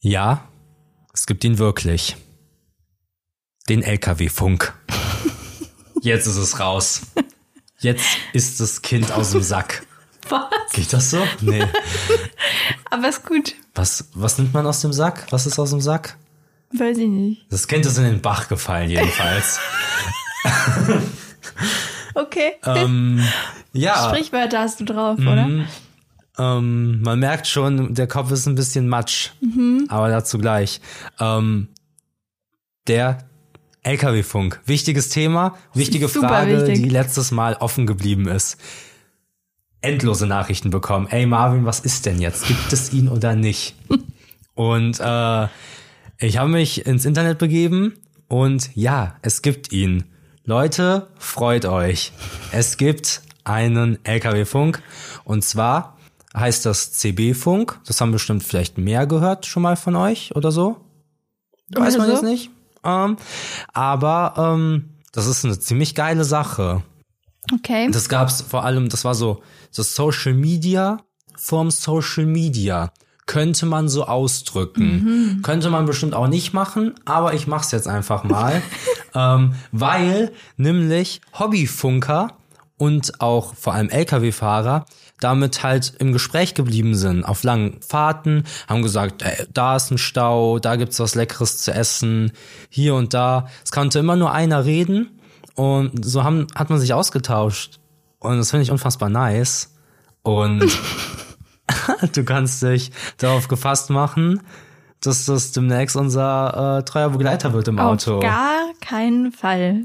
Ja, es gibt ihn wirklich. Den LKW-Funk. Jetzt ist es raus. Jetzt ist das Kind aus dem Sack. Was? Geht das so? Nee. Aber ist gut. Was, was nimmt man aus dem Sack? Was ist aus dem Sack? Weiß ich nicht. Das Kind ist in den Bach gefallen, jedenfalls. Okay. ähm, ja. Sprichwörter hast du drauf, oder? Ähm, man merkt schon, der Kopf ist ein bisschen matsch, aber dazu gleich. Ähm, der LKW-Funk, wichtiges Thema, wichtige Super Frage, wichtig. die letztes Mal offen geblieben ist. Endlose Nachrichten bekommen. Ey Marvin, was ist denn jetzt? Gibt es ihn oder nicht? Und äh, ich habe mich ins Internet begeben und ja, es gibt ihn. Leute, freut euch. Es gibt einen LKW-Funk und zwar heißt das CB-Funk. Das haben bestimmt vielleicht mehr gehört schon mal von euch oder so. Weiß man jetzt nicht. Ähm, aber ähm, das ist eine ziemlich geile Sache. Okay. Das gab's vor allem, das war so das Social Media vom Social Media. Könnte man so ausdrücken. Könnte man bestimmt auch nicht machen, aber ich mach's jetzt einfach mal. ähm, weil nämlich Hobbyfunker und auch vor allem Lkw-Fahrer damit halt im Gespräch geblieben sind auf langen Fahrten, haben gesagt, ey, da ist ein Stau, da gibt's was Leckeres zu essen, hier und da. Es konnte immer nur einer reden und so haben, hat man sich ausgetauscht. Und das finde ich unfassbar nice. Und du kannst dich darauf gefasst machen, dass das demnächst unser äh, treuer Begleiter wird im Auto. Auf gar keinen Fall.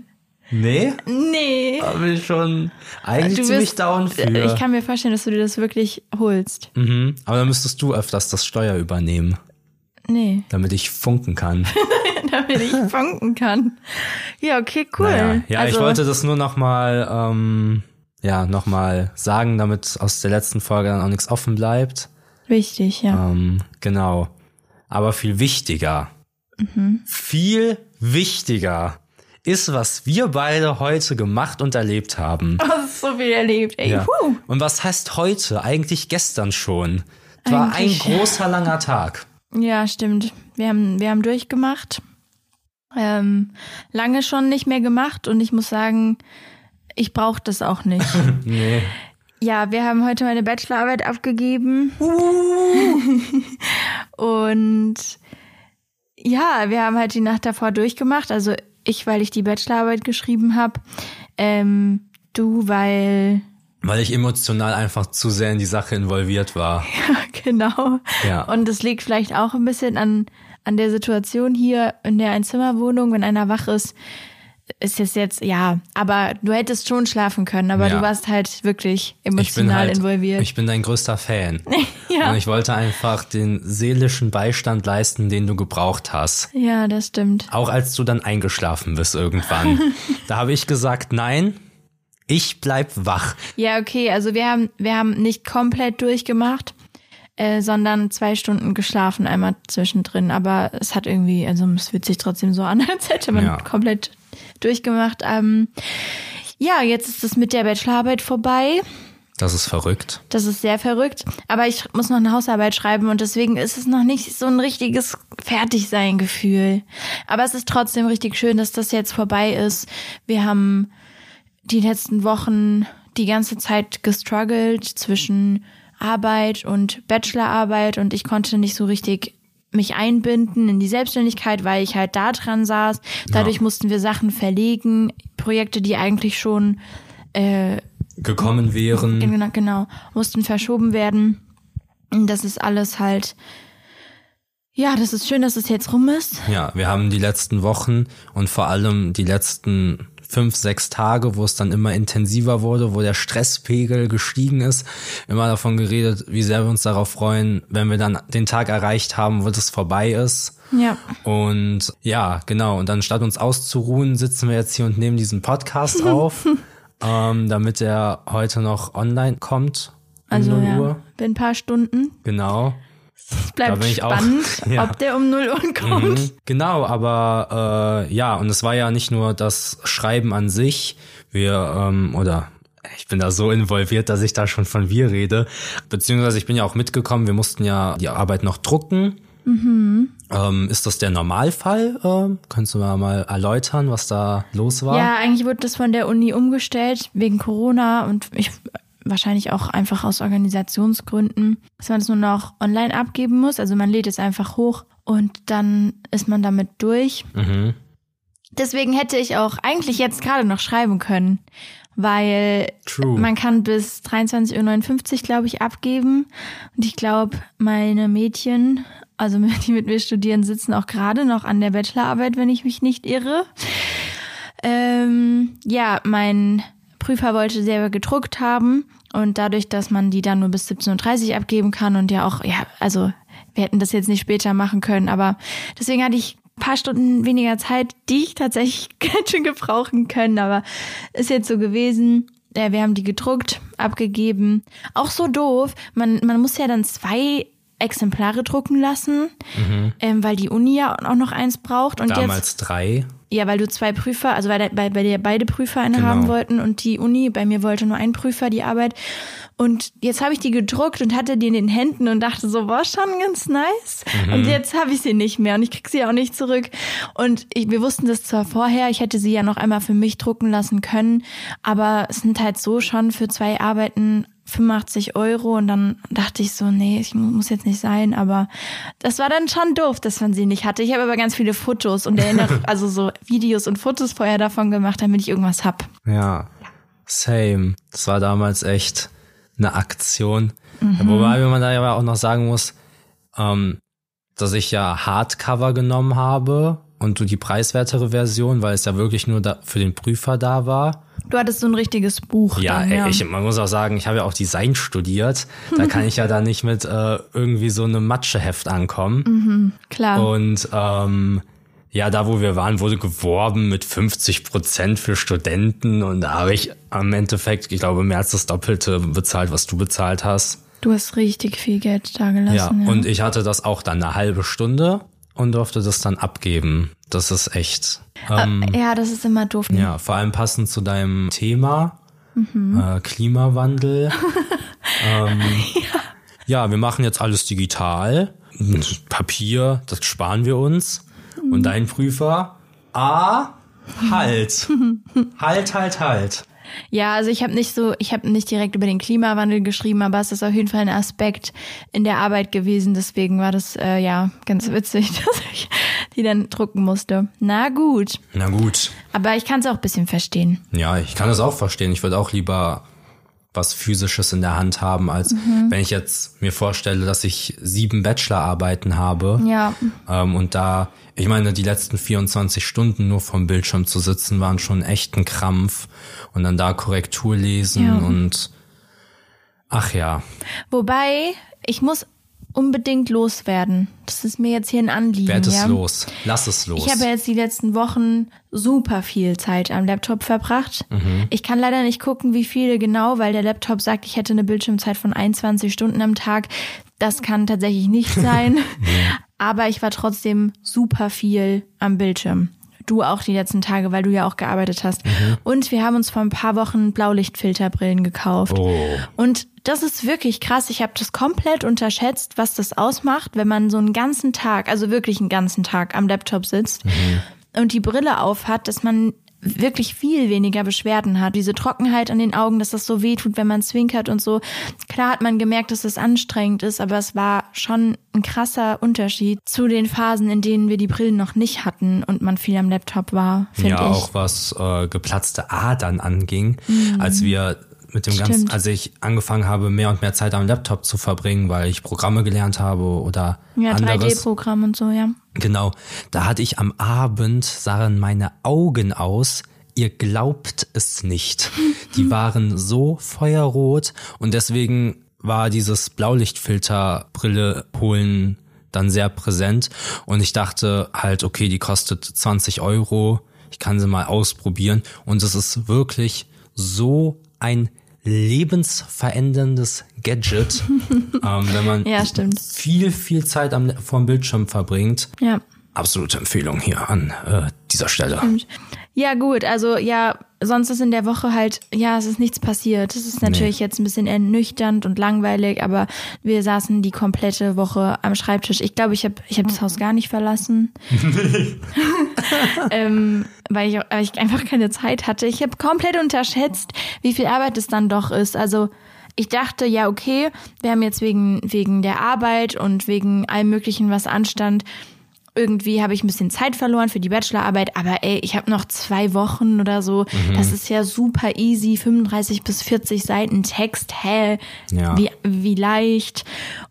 Nee? Nee. Bin ich schon eigentlich Du ziemlich bist- down für. Ich kann mir vorstellen, dass du dir das wirklich holst. mhm. Aber dann müsstest du öfters das Steuer übernehmen, Nee, damit ich funken kann. damit ich funken kann. Ja, okay, cool. Naja. Ja, also, ich wollte das nur noch mal, ähm, ja, noch mal sagen, damit aus der letzten Folge dann auch nichts offen bleibt. Wichtig, ja. Ähm, genau. Aber viel wichtiger, viel wichtiger ist, was wir beide heute gemacht und erlebt haben. Oh, das ist so viel erlebt, ey. Ja. Und was heißt heute? Eigentlich gestern schon. Es war ein großer, langer Tag. Ja, stimmt. Wir haben, wir haben durchgemacht. Ähm, lange schon nicht mehr gemacht und ich muss sagen, ich brauche das auch nicht. Nee. ja, wir haben heute meine Bachelorarbeit abgegeben. und ja, wir haben halt die Nacht davor durchgemacht. Also ich, weil ich die Bachelorarbeit geschrieben habe. Ähm, du, weil Weil ich emotional einfach zu sehr in die Sache involviert war. genau. Ja. Und es liegt vielleicht auch ein bisschen an, an der Situation hier in der Einzimmerwohnung, wenn einer wach ist, ist es jetzt, ja, aber du hättest schon schlafen können, aber Ja. du warst halt wirklich Ich bin emotional halt, involviert. ich bin dein größter Fan. ja. Und ich wollte einfach den seelischen Beistand leisten, den du gebraucht hast. ja, das stimmt. Auch als du dann eingeschlafen bist irgendwann. da habe ich gesagt, nein, ich bleib wach. Ja, okay, also wir haben, wir haben nicht komplett durchgemacht, äh, sondern zwei Stunden geschlafen einmal zwischendrin, aber es hat irgendwie, also es fühlt sich trotzdem so an, als hätte man Ja. komplett durchgemacht. Ähm, ja, jetzt ist es mit der Bachelorarbeit vorbei. Das ist verrückt. Das ist sehr verrückt. Aber ich muss noch eine Hausarbeit schreiben und deswegen ist es noch nicht so ein richtiges Fertigsein-Gefühl. Aber es ist trotzdem richtig schön, dass das jetzt vorbei ist. Wir haben die letzten Wochen die ganze Zeit gestruggelt zwischen Arbeit und Bachelorarbeit und ich konnte nicht so richtig mich einbinden in die Selbstständigkeit, weil ich halt da dran saß. Dadurch Ja. mussten wir Sachen verlegen, Projekte, die eigentlich schon äh, Gekommen wären. Genau, genau, mussten verschoben werden. Und Das ist alles halt, ja, das ist schön, dass es jetzt rum ist. Ja, wir haben die letzten Wochen und vor allem die letzten fünf, sechs Tage, wo es dann immer intensiver wurde, wo der Stresspegel gestiegen ist, immer davon geredet, wie sehr wir uns darauf freuen, wenn wir dann den Tag erreicht haben, wo das vorbei ist. Ja, Und ja, genau. Und dann statt uns auszuruhen, sitzen wir jetzt hier und nehmen diesen Podcast auf, ähm, damit er heute noch online kommt. Also 0 ja, Uhr. in ein paar Stunden. Genau. Es bleibt ich auch- spannend, ja. ob der um 0 Uhr kommt. Mhm, Genau, aber äh, ja, und es war ja nicht nur das Schreiben an sich. Wir, ähm, oder ich bin da so involviert, dass ich da schon von wir rede. Beziehungsweise ich bin ja auch mitgekommen, wir mussten ja die Arbeit noch drucken. Ähm, ist das der Normalfall? Ähm, kannst du mal, mal erläutern, was da los war? Ja, eigentlich wurde das von der Uni umgestellt wegen Corona und ich wahrscheinlich auch einfach aus Organisationsgründen, dass man es nur noch online abgeben muss. Also man lädt es einfach hoch und dann ist man damit durch. Mhm. Deswegen hätte ich auch eigentlich jetzt gerade noch schreiben können, weil True. man kann bis 23.59 Uhr, glaube ich, abgeben. Und ich glaube, meine Mädchen, also die mit mir studieren, sitzen auch gerade noch an der Bachelorarbeit, wenn ich mich nicht irre. Ähm, ja, mein Prüfer wollte selber gedruckt haben und dadurch, dass man die dann nur bis 17.30 Uhr abgeben kann und ja auch, ja, also wir hätten das jetzt nicht später machen können, aber deswegen hatte ich ein paar Stunden weniger Zeit, die ich tatsächlich ganz schön gebrauchen können, aber ist jetzt so gewesen. Ja, wir haben die gedruckt, abgegeben. Auch so doof. Man, man muss ja dann zwei Exemplare drucken lassen, ähm, weil die Uni ja auch noch eins braucht. Und jetzt, Damals drei. Ja, weil du zwei Prüfer, also weil bei, bei dir beide Prüfer eine Genau. haben wollten und die Uni, bei mir wollte nur ein Prüfer die Arbeit. Und jetzt habe ich die gedruckt und hatte die in den Händen und dachte so, war schon ganz nice. Und jetzt habe ich sie nicht mehr und ich krieg sie auch nicht zurück. Und ich, wir wussten das zwar vorher, ich hätte sie ja noch einmal für mich drucken lassen können, aber es sind halt so schon für zwei Arbeiten 85 Euro und dann dachte ich so, nee, ich mu- muss jetzt nicht sein, aber das war dann schon doof, dass man sie nicht hatte. Ich habe aber ganz viele Fotos und erinnere, also so Videos und Fotos vorher davon gemacht, damit ich irgendwas hab. Ja, same. Das war damals echt eine Aktion. Mhm. Wobei man da ja auch noch sagen muss, ähm, dass ich ja Hardcover genommen habe und du die preiswertere Version, weil es ja wirklich nur da für den Prüfer da war. Du hattest so ein richtiges Buch. Ja, dann, ey, Ich, man muss auch sagen, ich habe ja auch Design studiert. Da kann ich ja dann nicht mit äh, irgendwie so einem Matscheheft ankommen. Klar. Und ähm, ja, da wo wir waren, wurde geworben mit 50 Prozent für Studenten und da habe ich am Endeffekt, ich glaube, mehr als das Doppelte bezahlt, was du bezahlt hast. Du hast richtig viel Geld da Ja, gelassen. Ja, und ich hatte das auch dann eine halbe Stunde und durfte das dann abgeben. Das ist echt. Ähm, ja, das ist immer doof. ja, vor allem passend zu deinem Thema Mhm. äh, Klimawandel. ähm, ja. wir machen jetzt alles digital. Papier, das sparen wir uns. Mhm. Und dein Prüfer, ah, halt. halt, halt, halt. Ja, also ich habe nicht so, ich habe nicht direkt über den Klimawandel geschrieben, aber es ist auf jeden Fall ein Aspekt in der Arbeit gewesen. Deswegen war das äh, ja ganz witzig, dass ich die dann drucken musste. Na gut, Na gut. aber ich kann es auch ein bisschen verstehen. Ja, ich kann das auch verstehen. Ich würde auch lieber was Physisches in der Hand haben, als Mhm. wenn ich jetzt mir vorstelle, dass ich sieben Bachelorarbeiten habe. Ja, Ähm, und da, ich meine, die letzten 24 Stunden nur vom Bildschirm zu sitzen, waren schon echt ein Krampf. Und dann da Korrektur lesen Ja. und ach ja. wobei ich muss unbedingt loswerden. Das ist mir jetzt hier ein Anliegen. Werd es ja? los. Lass es los. Ich habe jetzt die letzten Wochen super viel Zeit am Laptop verbracht. Ich kann leider nicht gucken, wie viele genau, weil der Laptop sagt, ich hätte eine Bildschirmzeit von 21 Stunden am Tag. Das kann tatsächlich nicht sein. Aber ich war trotzdem super viel am Bildschirm. Du auch die letzten Tage, weil du ja auch gearbeitet hast. Und wir haben uns vor ein paar Wochen Blaulichtfilterbrillen gekauft. oh. Und das ist wirklich krass. Ich habe das komplett unterschätzt, was das ausmacht, wenn man so einen ganzen Tag, also wirklich einen ganzen Tag am Laptop sitzt und die Brille auf hat, dass man wirklich viel weniger Beschwerden hat. Diese Trockenheit an den Augen, dass das so weh tut, wenn man zwinkert und so. Klar hat man gemerkt, dass es anstrengend ist, aber es war schon ein krasser Unterschied zu den Phasen, in denen wir die Brillen noch nicht hatten und man viel am Laptop war, finde Ja, ich. auch was äh, geplatzte Adern anging, als wir mit dem ganzen, Mhm. Stimmt. als ich angefangen habe, mehr und mehr Zeit am Laptop zu verbringen, weil ich Programme gelernt habe oder ja, anderes. 3D-Programm und so, ja. Genau, da hatte ich am Abend, sahen meine Augen aus, ihr glaubt es nicht. Die waren so feuerrot und deswegen war dieses Blaulichtfilterbrille holen dann sehr präsent. Und ich dachte halt, okay, die kostet 20 Euro, ich kann sie mal ausprobieren. Und es ist wirklich so ein lebensveränderndes Gadget, ähm, wenn man Ja, viel, viel Zeit am, vorm Bildschirm verbringt. Ja. Absolute Empfehlung hier an äh, dieser Stelle. Ja, gut, also ja, sonst ist in der Woche halt, ja, es ist nichts passiert. Es ist natürlich Nee. jetzt ein bisschen ernüchternd und langweilig, aber wir saßen die komplette Woche am Schreibtisch. Ich glaube, ich habe ich hab das Haus gar nicht verlassen. ähm, weil, ich, weil ich einfach keine Zeit hatte. Ich habe komplett unterschätzt, wie viel Arbeit es dann doch ist. Also ich dachte, ja, okay, wir haben jetzt wegen, wegen der Arbeit und wegen allem Möglichen, was anstand, irgendwie habe ich ein bisschen Zeit verloren für die Bachelorarbeit, aber ey, ich habe noch zwei Wochen oder so. Das ist ja super easy, 35 bis 40 Seiten Text, hä, Ja. wie, wie leicht.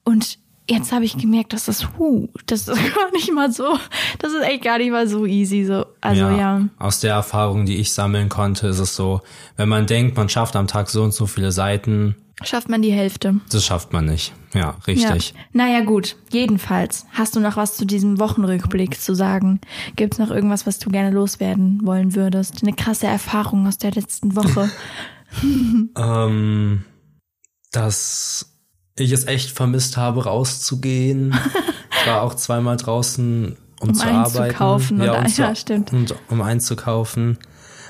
Und jetzt habe ich gemerkt, dass das, huh, das ist gar nicht mal so, das ist echt gar nicht mal so easy, so. Also ja. Aus der Erfahrung, die ich sammeln konnte, ist es so, wenn man denkt, man schafft am Tag so und so viele Seiten, schafft man die Hälfte. das schafft man nicht. Ja, richtig. Ja. Naja, gut. Jedenfalls. Hast du noch was zu diesem Wochenrückblick zu sagen? Gibt's noch irgendwas, was du gerne loswerden wollen würdest? Eine krasse Erfahrung aus der letzten Woche. Ähm, dass ich es echt vermisst habe, rauszugehen. ich war auch zweimal draußen, um, Um zu arbeiten. einzukaufen und- um zu- ja, stimmt. Und um einzukaufen.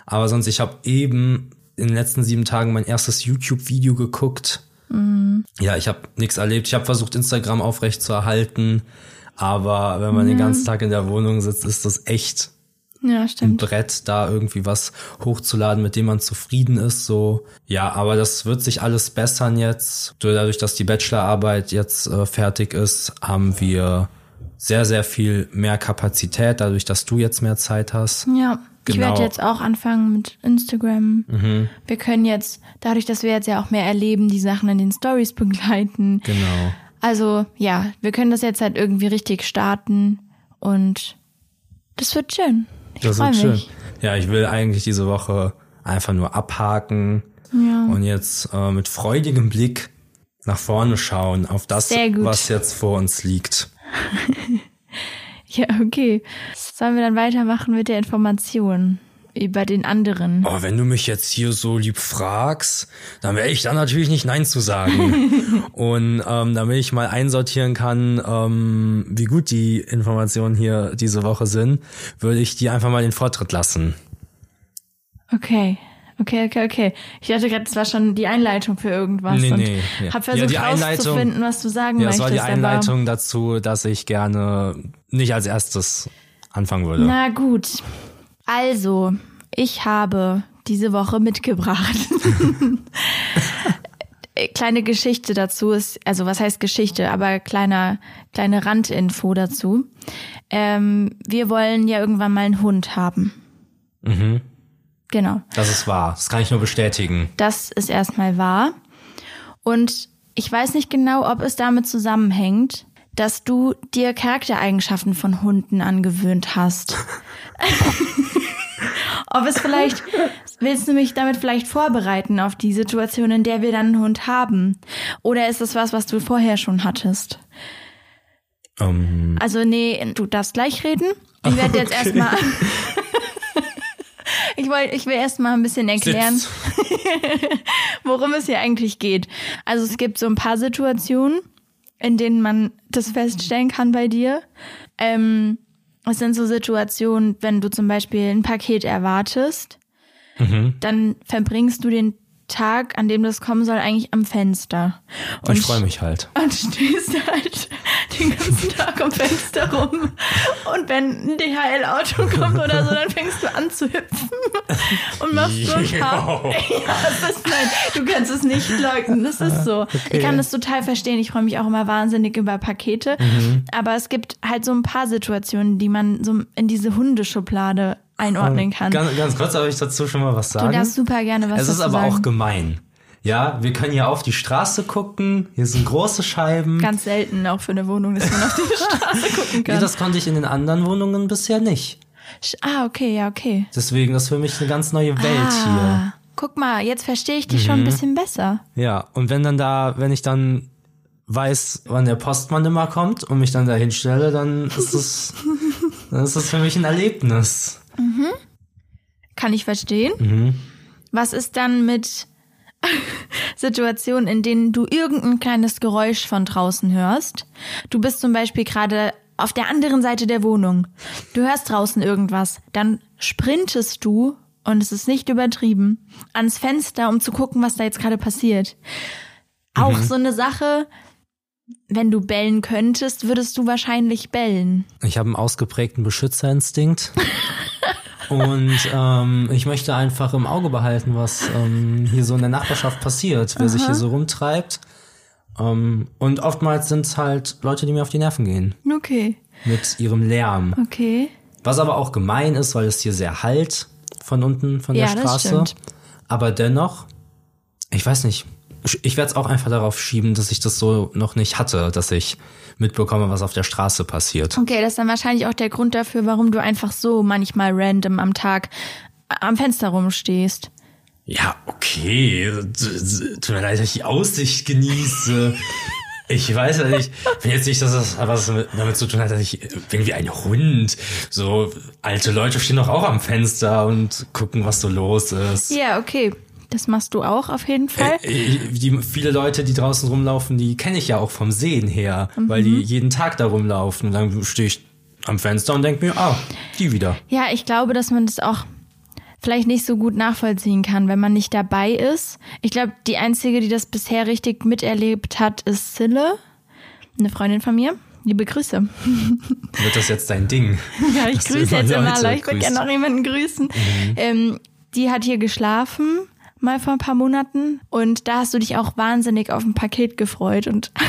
Aber sonst, ich habe eben in den letzten sieben Tagen mein erstes YouTube-Video geguckt. Mhm. Ja, ich habe nichts erlebt. Ich habe versucht, Instagram aufrecht zu erhalten. Aber wenn man den ganzen Tag in der Wohnung sitzt, ist das echt Ja, ein. Brett, da irgendwie was hochzuladen, mit dem man zufrieden ist, so. Ja, aber das wird sich alles bessern jetzt. Dadurch, dass die Bachelorarbeit jetzt äh, fertig ist, haben wir sehr, sehr viel mehr Kapazität, dadurch, dass du jetzt mehr Zeit hast. Ja. Ich Genau. werde jetzt auch anfangen mit Instagram. Wir können jetzt, dadurch, dass wir jetzt ja auch mehr erleben, die Sachen in den Stories begleiten. Genau. Also ja, wir können das jetzt halt irgendwie richtig starten und das wird schön. Ich Das wird schön. mich. Ja, ich will eigentlich diese Woche einfach nur abhaken Ja. und jetzt äh, mit freudigem Blick nach vorne schauen auf das, was jetzt vor uns liegt. Ja, okay. Sollen wir dann weitermachen mit der Information über den anderen? Oh, wenn du mich jetzt hier so lieb fragst, dann werde ich da natürlich nicht Nein zu sagen. Und ähm, damit ich mal einsortieren kann, ähm, wie gut die Informationen hier diese Woche sind, würde ich dir einfach mal den Vortritt lassen. Okay. Okay, okay, okay. Ich dachte gerade, das war schon die Einleitung für irgendwas. Nee, und nee, nee. Hab Ja, versucht Einleitung- rauszufinden, was du sagen Ja, das möchtest. war die Einleitung dazu, dass ich gerne nicht als erstes anfangen würde. Na gut. Also, ich habe diese Woche mitgebracht. Kleine Geschichte dazu ist, also was heißt Geschichte, aber kleiner, kleine Randinfo dazu. Ähm, wir wollen ja irgendwann mal einen Hund haben. Mhm. Genau. Das ist wahr. Das kann ich nur bestätigen. Das ist erstmal wahr. Und ich weiß nicht genau, ob es damit zusammenhängt, dass du dir Charaktereigenschaften von Hunden angewöhnt hast. ob es vielleicht, willst du mich damit vielleicht vorbereiten auf die Situation, in der wir dann einen Hund haben? Oder ist es was, was du vorher schon hattest? Ähm, Also nee, du darfst gleich reden. Ich werde jetzt erstmal. ich wollte, ich will erstmal ein bisschen erklären, worum es hier eigentlich geht. Also es gibt so ein paar Situationen, in denen man das feststellen kann bei dir. Ähm, es sind so Situationen, wenn du zum Beispiel ein Paket erwartest, dann verbringst du den Tag, an dem das kommen soll, eigentlich am Fenster. ich freue mich halt. Und stehst halt den ganzen Tag am Fenster rum. Und wenn ein DHL-Auto kommt oder so, dann fängst du an zu hüpfen und machst so ein paar. Ja, das ist, nein, du kannst es nicht leugnen. Das ist so. Ich kann das total verstehen. Ich freue mich auch immer wahnsinnig über Pakete. Aber es gibt halt so ein paar Situationen, die man so in diese Hundeschublade einordnen kann. Ganz, ganz kurz, darf ich dazu schon mal was Du sagen? darfst super gerne was es ist aber sagen. auch gemein. Ja, wir können hier auf die Straße gucken. Hier sind große Scheiben. Ganz selten auch für eine Wohnung, dass man auf die Straße gucken Nee, kann. das konnte ich in den anderen Wohnungen bisher nicht. ah, okay, ja, okay. Deswegen, das ist für mich eine ganz neue Welt Ah, guck mal, jetzt verstehe ich dich schon Mhm. ein bisschen besser. hier. Ja, und wenn dann da, wenn ich dann weiß, wann der Postmann immer kommt und mich dann da hinstelle, dann ist es, dann ist das für mich ein Erlebnis. Kann ich verstehen. Mhm. Was ist dann mit Situationen, in denen du irgendein kleines Geräusch von draußen hörst? Du bist zum Beispiel gerade auf der anderen Seite der Wohnung. Du hörst draußen irgendwas, dann sprintest du, und es ist nicht übertrieben, ans Fenster, um zu gucken, was da jetzt gerade passiert. Auch so eine Sache, wenn du bellen könntest, würdest du wahrscheinlich bellen. Ich habe einen ausgeprägten Beschützerinstinkt. Und ähm, ich möchte einfach im Auge behalten, was ähm, hier so in der Nachbarschaft passiert, wer sich hier so rumtreibt. Ähm, und oftmals sind es halt Leute, die mir auf die Nerven gehen. Okay, Mit ihrem Lärm. okay. Was aber auch gemein ist, weil es hier sehr halt von unten von der Ja, das Straße. Aber dennoch, ich weiß nicht. Ich- werde es auch einfach darauf schieben, dass ich das so noch nicht hatte, dass ich mitbekomme, was auf der Straße passiert. Okay, das ist dann wahrscheinlich auch der Grund dafür, warum du einfach so manchmal random am Tag am Fenster rumstehst. Ja, okay. Tut mir leid, dass ich die Aussicht genieße. Ich weiß ja nicht, wenn jetzt nicht, dass das was damit zu tun hat, dass ich bin wie ein Hund. So alte Leute stehen doch auch am Fenster und gucken, was so los ist. Ja, okay. Das machst du auch auf jeden Fall. Äh, Die, viele Leute, die draußen rumlaufen, die kenne ich ja auch vom Sehen her, weil die jeden Tag da rumlaufen. Und dann stehe ich am Fenster und denke mir, ah, die wieder. Ja, ich glaube, dass man das auch vielleicht nicht so gut nachvollziehen kann, wenn man nicht dabei ist. Ich glaube, die einzige, die das bisher richtig miterlebt hat, ist Sille, eine Freundin von mir. Liebe Grüße. Wird das jetzt dein Ding? Ja, ich grüße jetzt immer Leute alle. Ich würde gerne noch jemanden grüßen. Ähm, die hat hier geschlafen, mal vor ein paar Monaten. Und da hast du dich auch wahnsinnig auf ein Paket gefreut. Und,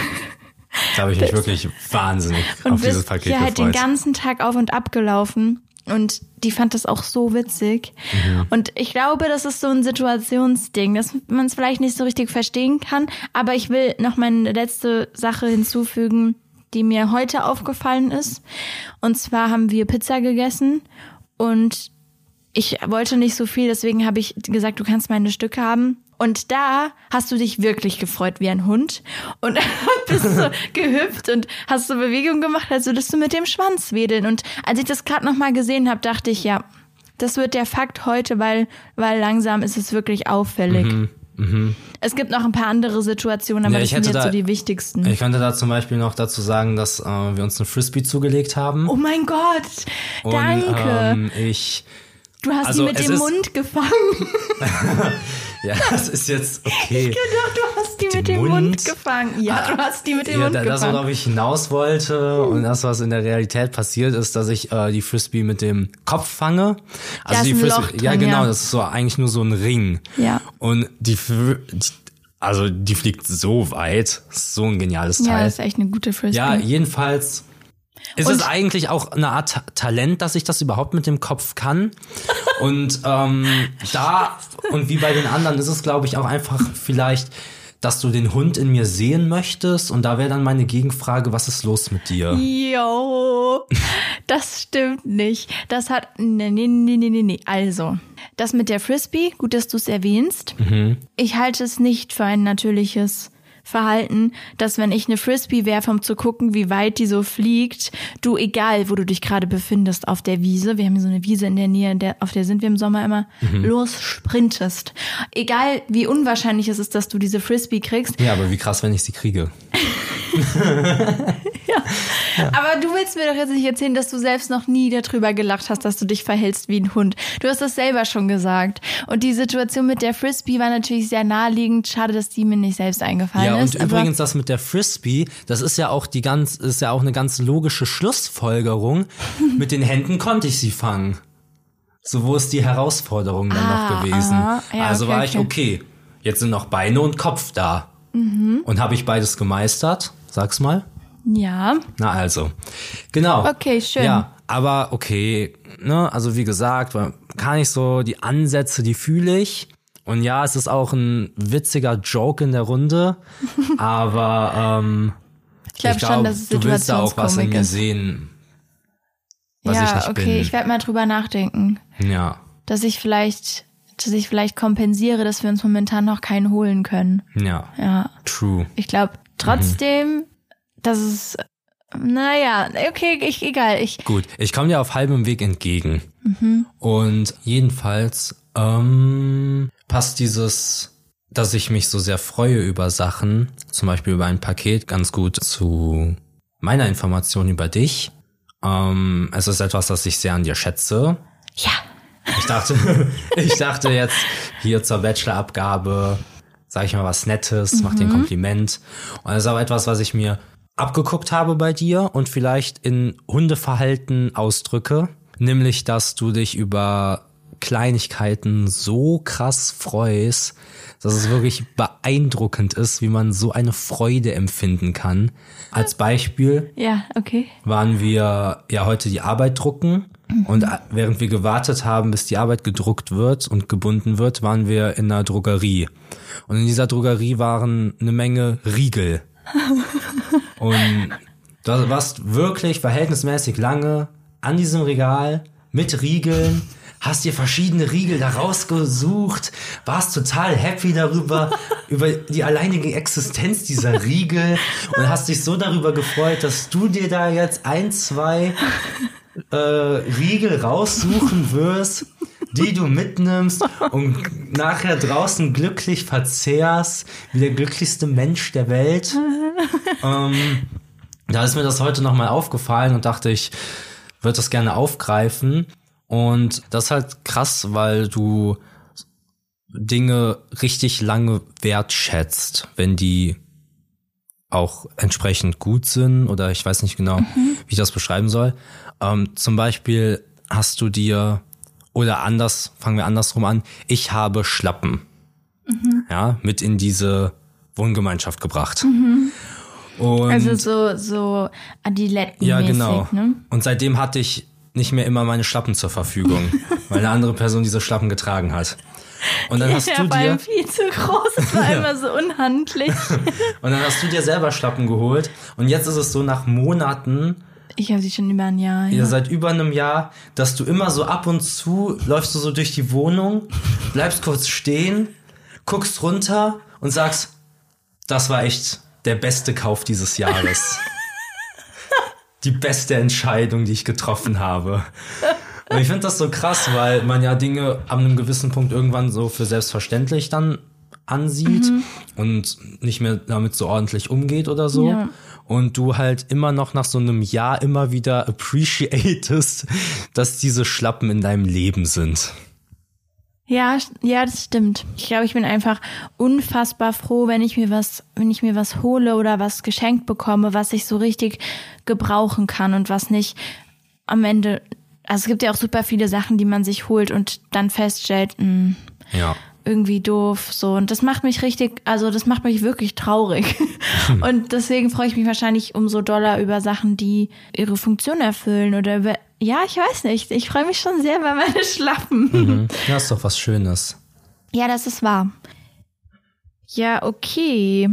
Da habe ich mich wirklich wahnsinnig und auf dieses Paket hier halt den gefreut. ganzen Tag auf und ab gelaufen. Und die fand das auch so witzig. Mhm. Und ich glaube, das ist so ein Situationsding, dass man es vielleicht nicht so richtig verstehen kann. Aber ich will noch meine letzte Sache hinzufügen, die mir heute aufgefallen ist. Und zwar haben wir Pizza gegessen und ich wollte nicht so viel, deswegen habe ich gesagt, du kannst meine Stücke haben. Und da hast du dich wirklich gefreut wie ein Hund und bist so gehüpft und hast so Bewegungen gemacht, als würdest du mit dem Schwanz wedeln. Und als ich das gerade nochmal gesehen habe, dachte ich, ja, das wird der Fakt heute, weil, weil langsam ist es wirklich auffällig. Es gibt noch ein paar andere Situationen, aber Mhm, Ja, das sind jetzt da- so die wichtigsten. Ich könnte da zum Beispiel noch dazu sagen, dass äh, wir uns einen Frisbee zugelegt haben. oh mein Gott, Und, danke. Ähm, ich, du hast also die mit dem Mund gefangen. ja, das ist jetzt okay. Doch, du hast die mit dem Mund, Mund? gefangen. Ja, du hast die mit dem Ja, Mund da, das, gefangen. worauf ich hinaus wollte und das, was in der Realität passiert ist, dass ich äh, die Frisbee mit dem Kopf fange. Also die Frisbee, Loch ja drin, genau, ja. das ist so eigentlich nur so ein Ring. Ja. Und die, also die fliegt so weit, so ein geniales Ja, Teil. das ist echt eine gute Frisbee. Ja, jedenfalls ist Und- es eigentlich auch eine Art Ta- Talent, dass ich das überhaupt mit dem Kopf kann. Und ähm, da, und wie bei den anderen, ist es, glaube ich, auch einfach vielleicht, dass du den Hund in mir sehen möchtest. Und da wäre dann meine Gegenfrage, was ist los mit dir? Jo, das stimmt nicht. Das hat. Nee, nee, nee, nee, nee, nee. Also, das mit der Frisbee, gut, dass du es erwähnst. Ich halte es nicht für ein natürliches Verhalten, dass wenn ich eine Frisbee werfe, um zu gucken, wie weit die so fliegt, du, egal wo du dich gerade befindest auf der Wiese, wir haben hier so eine Wiese in der Nähe, in der, auf der sind wir im Sommer immer, los sprintest. Egal wie unwahrscheinlich es ist, dass du diese Frisbee kriegst, Ja, aber wie krass, wenn ich sie kriege. Aber du willst mir doch jetzt nicht erzählen, dass du selbst noch nie darüber gelacht hast, dass du dich verhältst wie ein Hund. Du hast das selber schon gesagt. Und die Situation mit der Frisbee war natürlich sehr naheliegend. Schade, dass die mir nicht selbst eingefallen Ja, und ist. aber- übrigens das mit der Frisbee, das ist ja auch die ganz, ist ja auch eine ganz logische Schlussfolgerung. mit den Händen konnte ich sie fangen. So, wo ist die Herausforderung dann Ah, noch gewesen? Ja, also okay, war ich, okay. okay, jetzt sind noch Beine und Kopf da. Mhm. Und habe ich beides gemeistert? Sag's mal. Ja, Na also. Genau. Okay, schön. Ja, aber okay, ne, also wie gesagt, kann ich so die Ansätze, die fühle ich. Und ja, es ist auch ein witziger Joke in der Runde, aber ähm, ich glaube schon, dass es du willst da auch was in mir sehen, was ich Ja, nicht okay, bin. ich werde mal drüber nachdenken, ja, dass ich vielleicht, dass ich vielleicht kompensiere, dass wir uns momentan noch keinen holen können. ja, Ja, true. ich glaube trotzdem, dass es, naja, okay, ich, egal, ich, Gut, ich komme dir auf halbem Weg entgegen. Mhm. Und jedenfalls ähm, passt dieses, dass ich mich so sehr freue über Sachen, zum Beispiel über ein Paket, ganz gut zu meiner Information über dich. Ähm, es ist etwas, das ich sehr an dir schätze. Ja. Ich dachte, ich dachte jetzt hier zur Bachelorabgabe, sage ich mal was Nettes, mach dir ein Kompliment. Und das ist auch etwas, was ich mir abgeguckt habe bei dir und vielleicht in Hundeverhalten ausdrücke, nämlich, dass du dich über Kleinigkeiten so krass freust, dass es wirklich beeindruckend ist, wie man so eine Freude empfinden kann. Als Beispiel Ja, okay. waren wir ja heute die Arbeit drucken und während wir gewartet haben, bis die Arbeit gedruckt wird und gebunden wird, waren wir in einer Drogerie. Und in dieser Drogerie waren eine Menge Riegel. Und du warst wirklich verhältnismäßig lange an diesem Regal mit Riegeln, hast dir verschiedene Riegel da rausgesucht, warst total happy darüber, über die alleinige Existenz dieser Riegel und hast dich so darüber gefreut, dass du dir da jetzt ein, zwei äh, Riegel raussuchen wirst, die du mitnimmst und nachher draußen glücklich verzehrst, wie der glücklichste Mensch der Welt. ähm, da ist mir das heute nochmal aufgefallen und dachte ich, würde das gerne aufgreifen. Und das ist halt krass, weil du Dinge richtig lange wertschätzt, wenn die auch entsprechend gut sind oder ich weiß nicht genau, wie ich das beschreiben soll. Ähm, zum Beispiel hast du dir, oder anders, fangen wir andersrum an, ich habe Schlappen ja, mit in diese Wohngemeinschaft gebracht. Und Also so, so Adiletten. ja, genau. Ne? Und seitdem hatte ich nicht mehr immer meine Schlappen zur Verfügung, weil eine andere Person diese Schlappen getragen hat. Und dann hast ja, du war dir viel zu groß. Es war immer so unhandlich. und dann hast du dir selber Schlappen geholt und jetzt ist es so nach Monaten, Ich habe sie schon über ein Jahr. ja. Ja. seit über einem Jahr, dass du immer so ab und zu läufst du so durch die Wohnung, bleibst kurz stehen, guckst runter und sagst, das war echt der beste Kauf dieses Jahres. die beste Entscheidung, die ich getroffen habe. Und ich finde das so krass, weil man ja Dinge an einem gewissen Punkt irgendwann so für selbstverständlich dann ansieht und nicht mehr damit so ordentlich umgeht oder so. Ja. Und du halt immer noch nach so einem Jahr immer wieder appreciatest, dass diese Schlappen in deinem Leben sind. Ja, ja, das stimmt. Ich glaube, ich bin einfach unfassbar froh, wenn ich mir was, wenn ich mir was hole oder was geschenkt bekomme, was ich so richtig gebrauchen kann und was nicht am Ende. Also es gibt ja auch super viele Sachen, die man sich holt und dann feststellt, mh, Ja. Irgendwie doof, so. Und das macht mich richtig, also das macht mich wirklich traurig. und deswegen freue ich mich wahrscheinlich umso doller über Sachen, die ihre Funktion erfüllen oder über, ja, ich weiß nicht. Ich freue mich schon sehr über meine Schlappen. Mhm. Ja, ist doch was Schönes. Ja, das ist wahr. Ja, okay.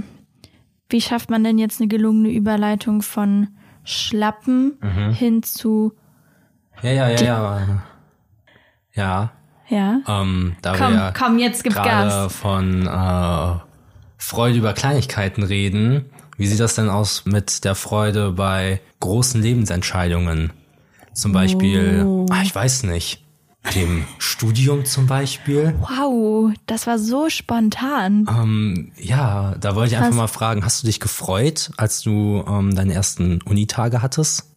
Wie schafft man denn jetzt eine gelungene Überleitung von Schlappen hin zu, Ja, ja, ja, ja. Ja. Ja? Ähm, da Komm, wir ja komm, jetzt gib Gas. von äh, Freude über Kleinigkeiten reden. Wie sieht das denn aus mit der Freude bei großen Lebensentscheidungen? Zum Beispiel, Oh. ah, ich weiß nicht, dem Studium zum Beispiel. Wow, das war so spontan. Ähm, ja, da wollte ich einfach Was? mal fragen, hast du dich gefreut, als du ähm, deine ersten Unitage hattest?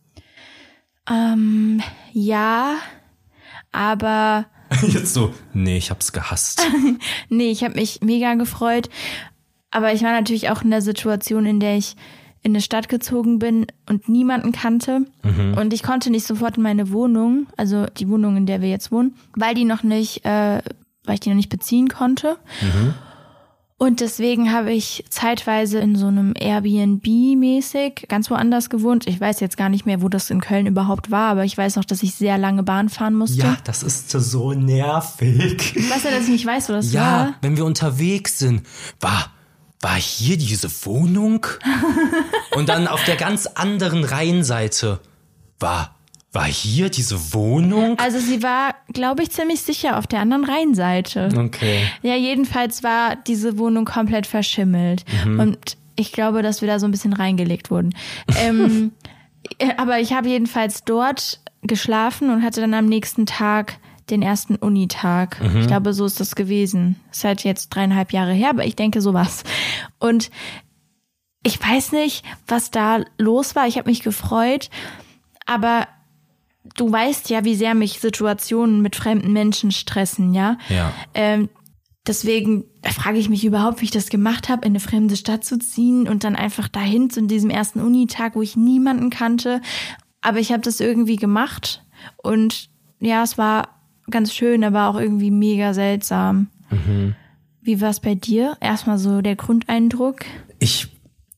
Ähm, ja, aber Jetzt so, nee, ich hab's gehasst. nee, ich habe mich mega gefreut. Aber ich war natürlich auch in der Situation, in der ich in eine Stadt gezogen bin und niemanden kannte. Und ich konnte nicht sofort in meine Wohnung, also die Wohnung, in der wir jetzt wohnen, weil die noch nicht, äh, weil ich die noch nicht beziehen konnte. Und deswegen habe ich zeitweise in so einem Airbnb-mäßig ganz woanders gewohnt. Ich weiß jetzt gar nicht mehr, wo das in Köln überhaupt war, aber ich weiß noch, dass ich sehr lange Bahn fahren musste. Ja, das ist so nervig. Ich weiß ja, dass ich nicht weiß, wo das Ja, war. wenn wir unterwegs sind, war, war hier diese Wohnung? Und dann auf der ganz anderen Rheinseite war, war hier diese Wohnung? Also sie war, glaube ich, ziemlich sicher auf der anderen Rheinseite. Okay. Ja, jedenfalls war diese Wohnung komplett verschimmelt. Und ich glaube, dass wir da so ein bisschen reingelegt wurden. ähm, äh, aber ich habe jedenfalls dort geschlafen und hatte dann am nächsten Tag den ersten Unitag. Ich glaube, so ist das gewesen. Ist halt jetzt dreieinhalb Jahre her, aber ich denke sowas. Und ich weiß nicht, was da los war. Ich habe mich gefreut, aber du weißt ja, wie sehr mich Situationen mit fremden Menschen stressen, ja. Ja. Ähm, deswegen frage ich mich überhaupt, wie ich das gemacht habe, in eine fremde Stadt zu ziehen und dann einfach dahin zu diesem ersten Unitag, wo ich niemanden kannte. Aber ich habe das irgendwie gemacht und ja, es war ganz schön, aber auch irgendwie mega seltsam. Wie war es bei dir? Erstmal so der Grundeindruck. Ich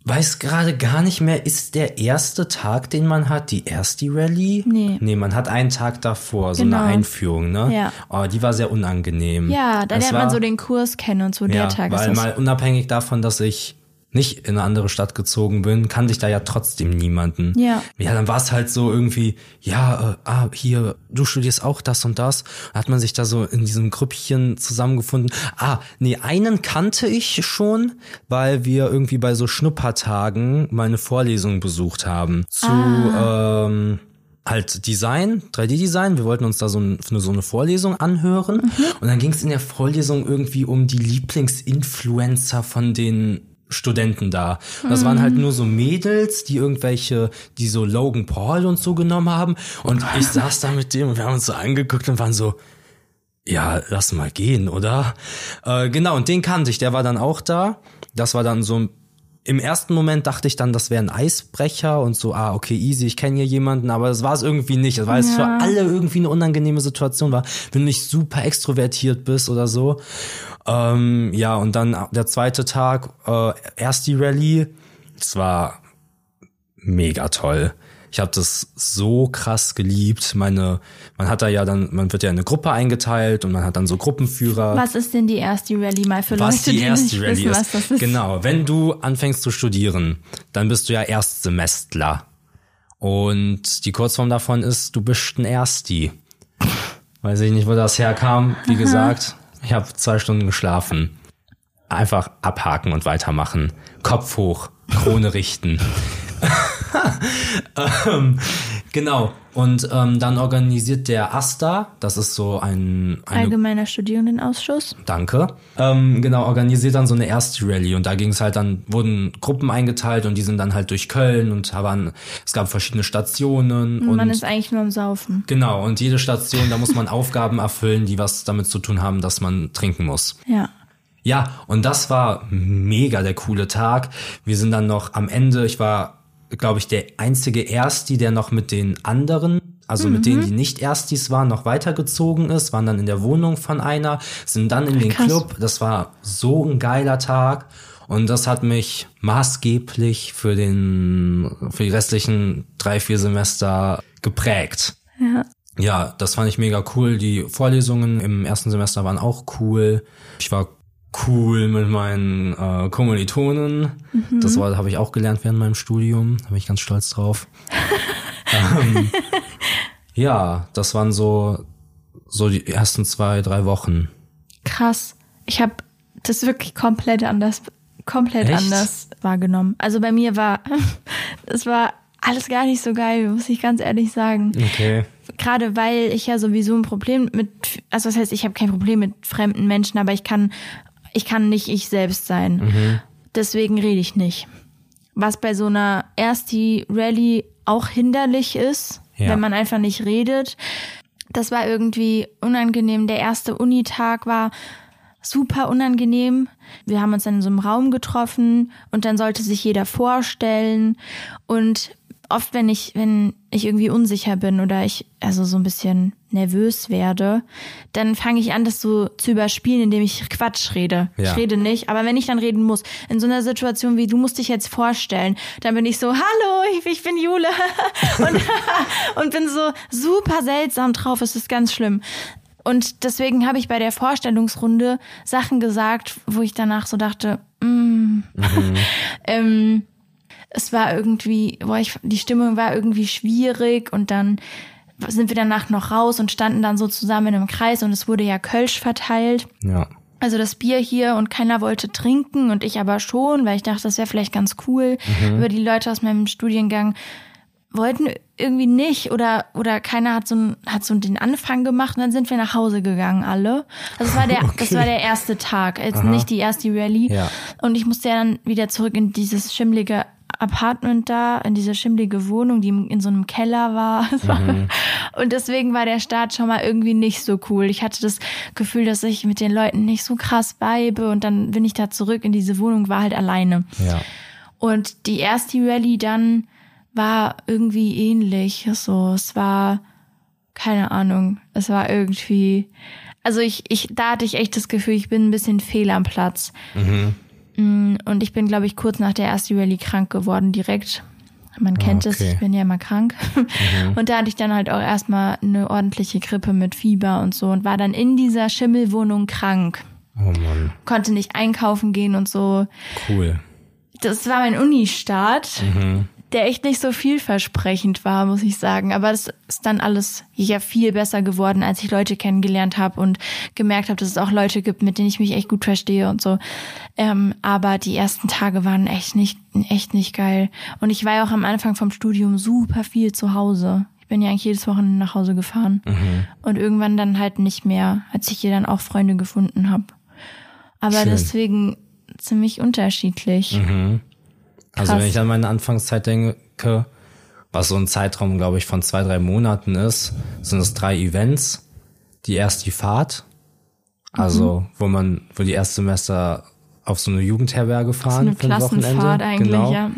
weiß gerade gar nicht mehr, ist der erste Tag, den man hat, die erste Rallye? Nee. Nee, man hat einen Tag davor, so Genau. eine Einführung, ne? Ja. Oh, die war sehr unangenehm. Ja, da Das lernt man so den Kurs kennen und so ja, der Tag weil ist mal unabhängig davon, dass ich nicht in eine andere Stadt gezogen bin, kannte ich da ja trotzdem niemanden. Ja. Ja, dann war es halt so irgendwie, ja, äh, ah, hier, du studierst auch das und das. Dann hat man sich da so in diesem Grüppchen zusammengefunden. Ah, nee, einen kannte ich schon, weil wir irgendwie bei so Schnuppertagen mal eine Vorlesung besucht haben zu ähm, halt Design, 3D-Design. Wir wollten uns da so, ein, so eine Vorlesung anhören. Und dann ging es in der Vorlesung irgendwie um die Lieblingsinfluencer von den Studenten da. Das waren halt nur so Mädels, die irgendwelche, die so Logan Paul und so genommen haben. Und ich saß da mit dem und wir haben uns so angeguckt und waren so, ja, lass mal gehen, oder? Äh, genau, und den kannte ich, der war dann auch da. Das war dann so im ersten Moment dachte ich dann, das wäre ein Eisbrecher und so, ah, okay, easy, ich kenne hier jemanden, aber das war es irgendwie nicht, weil es für Ja. alle irgendwie eine unangenehme Situation war, wenn du nicht super extrovertiert bist oder so. Ähm, ja, und dann der zweite Tag, äh, erst die Rallye, es war mega toll. Ich habe das so krass geliebt. Meine, man hat da ja dann, man wird ja in eine Gruppe eingeteilt und man hat dann so Gruppenführer Was ist denn die erste Rallye mal für was Leute, die die erste nicht Rallye wissen, ist. was das ist? Genau, wenn du anfängst zu studieren, dann bist du ja Erstsemestler. Und die Kurzform davon ist, du bist ein Ersti. Weiß ich nicht, wo das herkam. Wie gesagt, ich habe zwei Stunden geschlafen. Einfach abhaken und weitermachen. Kopf hoch, Krone richten. ähm, genau. Und ähm, dann organisiert der AStA, das ist so ein eine Allgemeiner Studierendenausschuss. Danke. Ähm, genau, organisiert dann so eine erste Rallye und da ging es halt dann, wurden Gruppen eingeteilt und die sind dann halt durch Köln und waren, es gab verschiedene Stationen und Man ist eigentlich nur am Saufen. genau, und jede Station, da muss man Aufgaben erfüllen, die was damit zu tun haben, dass man trinken muss. Ja. Ja, und das war mega der coole Tag. Wir sind dann noch am Ende, ich war, glaube ich, der einzige Ersti, der noch mit den anderen, also mit denen, die nicht Erstis waren, noch weitergezogen ist, waren dann in der Wohnung von einer, sind dann in den krass. Club. Das war so ein geiler Tag. Und das hat mich maßgeblich für den, für die restlichen drei, vier Semester geprägt. Ja. Ja, das fand ich mega cool. Die Vorlesungen im ersten Semester waren auch cool. Ich war cool mit meinen äh, Kommilitonen. Das Wort habe ich auch gelernt während meinem Studium. Da bin ich ganz stolz drauf. ähm, ja, das waren so so die ersten zwei, drei Wochen. Krass. Ich habe das wirklich komplett anders, komplett Echt? anders wahrgenommen. Also bei mir war, es war alles gar nicht so geil, muss ich ganz ehrlich sagen. Okay. Gerade weil ich ja sowieso ein Problem mit, also das heißt, ich habe kein Problem mit fremden Menschen, aber ich kann, ich kann nicht ich selbst sein. Mhm. Deswegen rede ich nicht. Was bei so einer Ersti-Rallye auch hinderlich ist, Ja. wenn man einfach nicht redet. Das war irgendwie unangenehm. Der erste Unitag war super unangenehm. Wir haben uns dann in so einem Raum getroffen und dann sollte sich jeder vorstellen. Und oft, wenn ich, wenn ich irgendwie unsicher bin oder ich also so ein bisschen nervös werde, dann fange ich an, das so zu überspielen, indem ich Quatsch rede. Ja. Ich rede nicht, aber wenn ich dann reden muss, in so einer Situation wie du musst dich jetzt vorstellen, dann bin ich so, hallo, ich, ich bin Jule und, und bin so super seltsam drauf. Es ist ganz schlimm. Und deswegen habe ich bei der Vorstellungsrunde Sachen gesagt, wo ich danach so dachte, mm. ähm, es war irgendwie, boah, ich, die Stimmung war irgendwie schwierig und dann sind wir danach noch raus und standen dann so zusammen in einem Kreis und es wurde ja Kölsch verteilt. Ja. Also das Bier hier und keiner wollte trinken und ich aber schon, weil ich dachte, das wäre vielleicht ganz cool. Aber die Leute aus meinem Studiengang wollten irgendwie nicht oder oder keiner hat so ein, hat so den Anfang gemacht und dann sind wir nach Hause gegangen alle. Also das war der das war der erste Tag, jetzt nicht die erste Rallye. Ja. Und ich musste ja dann wieder zurück in dieses schimmlige Apartment da, in diese schimmlige Wohnung, die in so einem Keller war. Mhm. Und deswegen war der Start schon mal irgendwie nicht so cool. Ich hatte das Gefühl, dass ich mit den Leuten nicht so krass weibe und dann bin ich da zurück in diese Wohnung, war halt alleine. Ja. Und die erste Rallye dann war irgendwie ähnlich. So, es war, keine Ahnung, es war irgendwie, also ich, ich, da hatte ich echt das Gefühl, ich bin ein bisschen fehl am Platz. Mm, Und ich bin, glaube ich, kurz nach der ersten Rallye krank geworden, direkt. Man kennt es, okay. ich bin ja immer krank. Und da hatte ich dann halt auch erstmal eine ordentliche Grippe mit Fieber und so und war dann in dieser Schimmelwohnung krank. Oh Mann, Konnte nicht einkaufen gehen und so. cool. Das war mein Uni-Start, Mhm. Der echt nicht so vielversprechend war, muss ich sagen. Aber es ist dann alles ja viel besser geworden, als ich Leute kennengelernt habe und gemerkt habe, dass es auch Leute gibt, mit denen ich mich echt gut verstehe und so. Ähm, aber die ersten Tage waren echt nicht, echt nicht geil. Und ich war ja auch am Anfang vom Studium super viel zu Hause. Ich bin ja eigentlich jedes Wochenende nach Hause gefahren. Mhm. Und irgendwann dann halt nicht mehr, als ich hier dann auch Freunde gefunden habe. Aber Schön. deswegen ziemlich unterschiedlich. Also Krass. wenn ich an meine Anfangszeit denke, was so ein Zeitraum, glaube ich, von zwei, drei Monaten ist, sind es drei Events. Die erst die Fahrt, also Mhm. wo man, wo die Erstsemester auf so eine Jugendherberge So fahren eine für ein Wochenende. Eigentlich, genau. ja.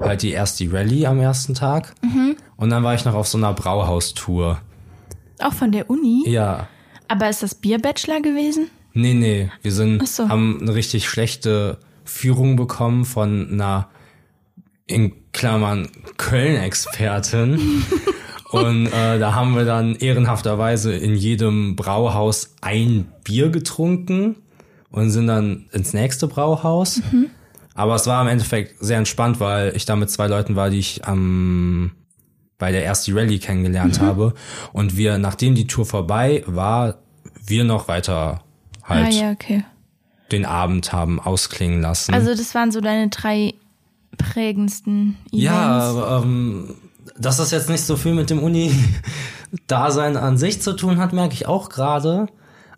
Halt die erst die Rallye am ersten Tag. Mhm. Und dann war ich noch auf so einer Brauhaustour. Auch von der Uni? Ja. Aber ist das Bierbachelor gewesen? Nee, nee, wir sind, so. haben eine richtig schlechte Führung bekommen von einer, in Klammern, Köln-Expertin. Und äh, da haben wir dann ehrenhafterweise in jedem Brauhaus ein Bier getrunken und sind dann ins nächste Brauhaus. Aber es war im Endeffekt sehr entspannt, weil ich da mit zwei Leuten war, die ich am bei der ersten Rallye kennengelernt habe. Und wir, nachdem die Tour vorbei war, wir noch weiter halt Ah ja, okay. den Abend haben ausklingen lassen. Also das waren so deine drei prägendsten Events. ja, ähm, dass das jetzt nicht so viel mit dem Uni-Dasein an sich zu tun hat, merke ich auch gerade.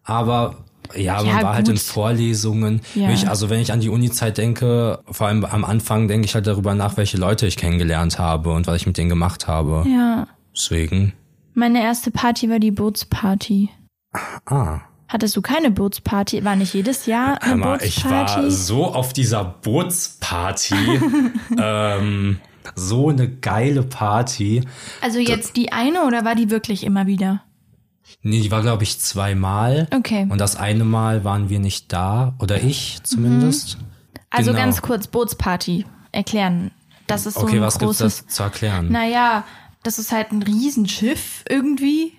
Aber ja, man Ja, war halt in gut. Vorlesungen. Ja. Ich, also wenn ich an die Uni-Zeit denke, vor allem am Anfang denke ich halt darüber nach, welche Leute ich kennengelernt habe und was ich mit denen gemacht habe. Ja. Deswegen. Meine erste Party war die Bootsparty. Ah. Hattest du keine Bootsparty? War nicht jedes Jahr eine Hammer, ich war Bootsparty? so auf dieser Bootsparty. ähm, so eine geile Party. also jetzt die eine oder war die wirklich immer wieder? Nee, die war, glaube ich, zweimal. Okay. Und das eine Mal waren wir nicht da. Oder ich zumindest. Also Genau. ganz kurz, Bootsparty. Erklären. Das ist so Okay, ein was gibt's großes... das zu erklären? Naja, das ist halt ein Riesenschiff irgendwie.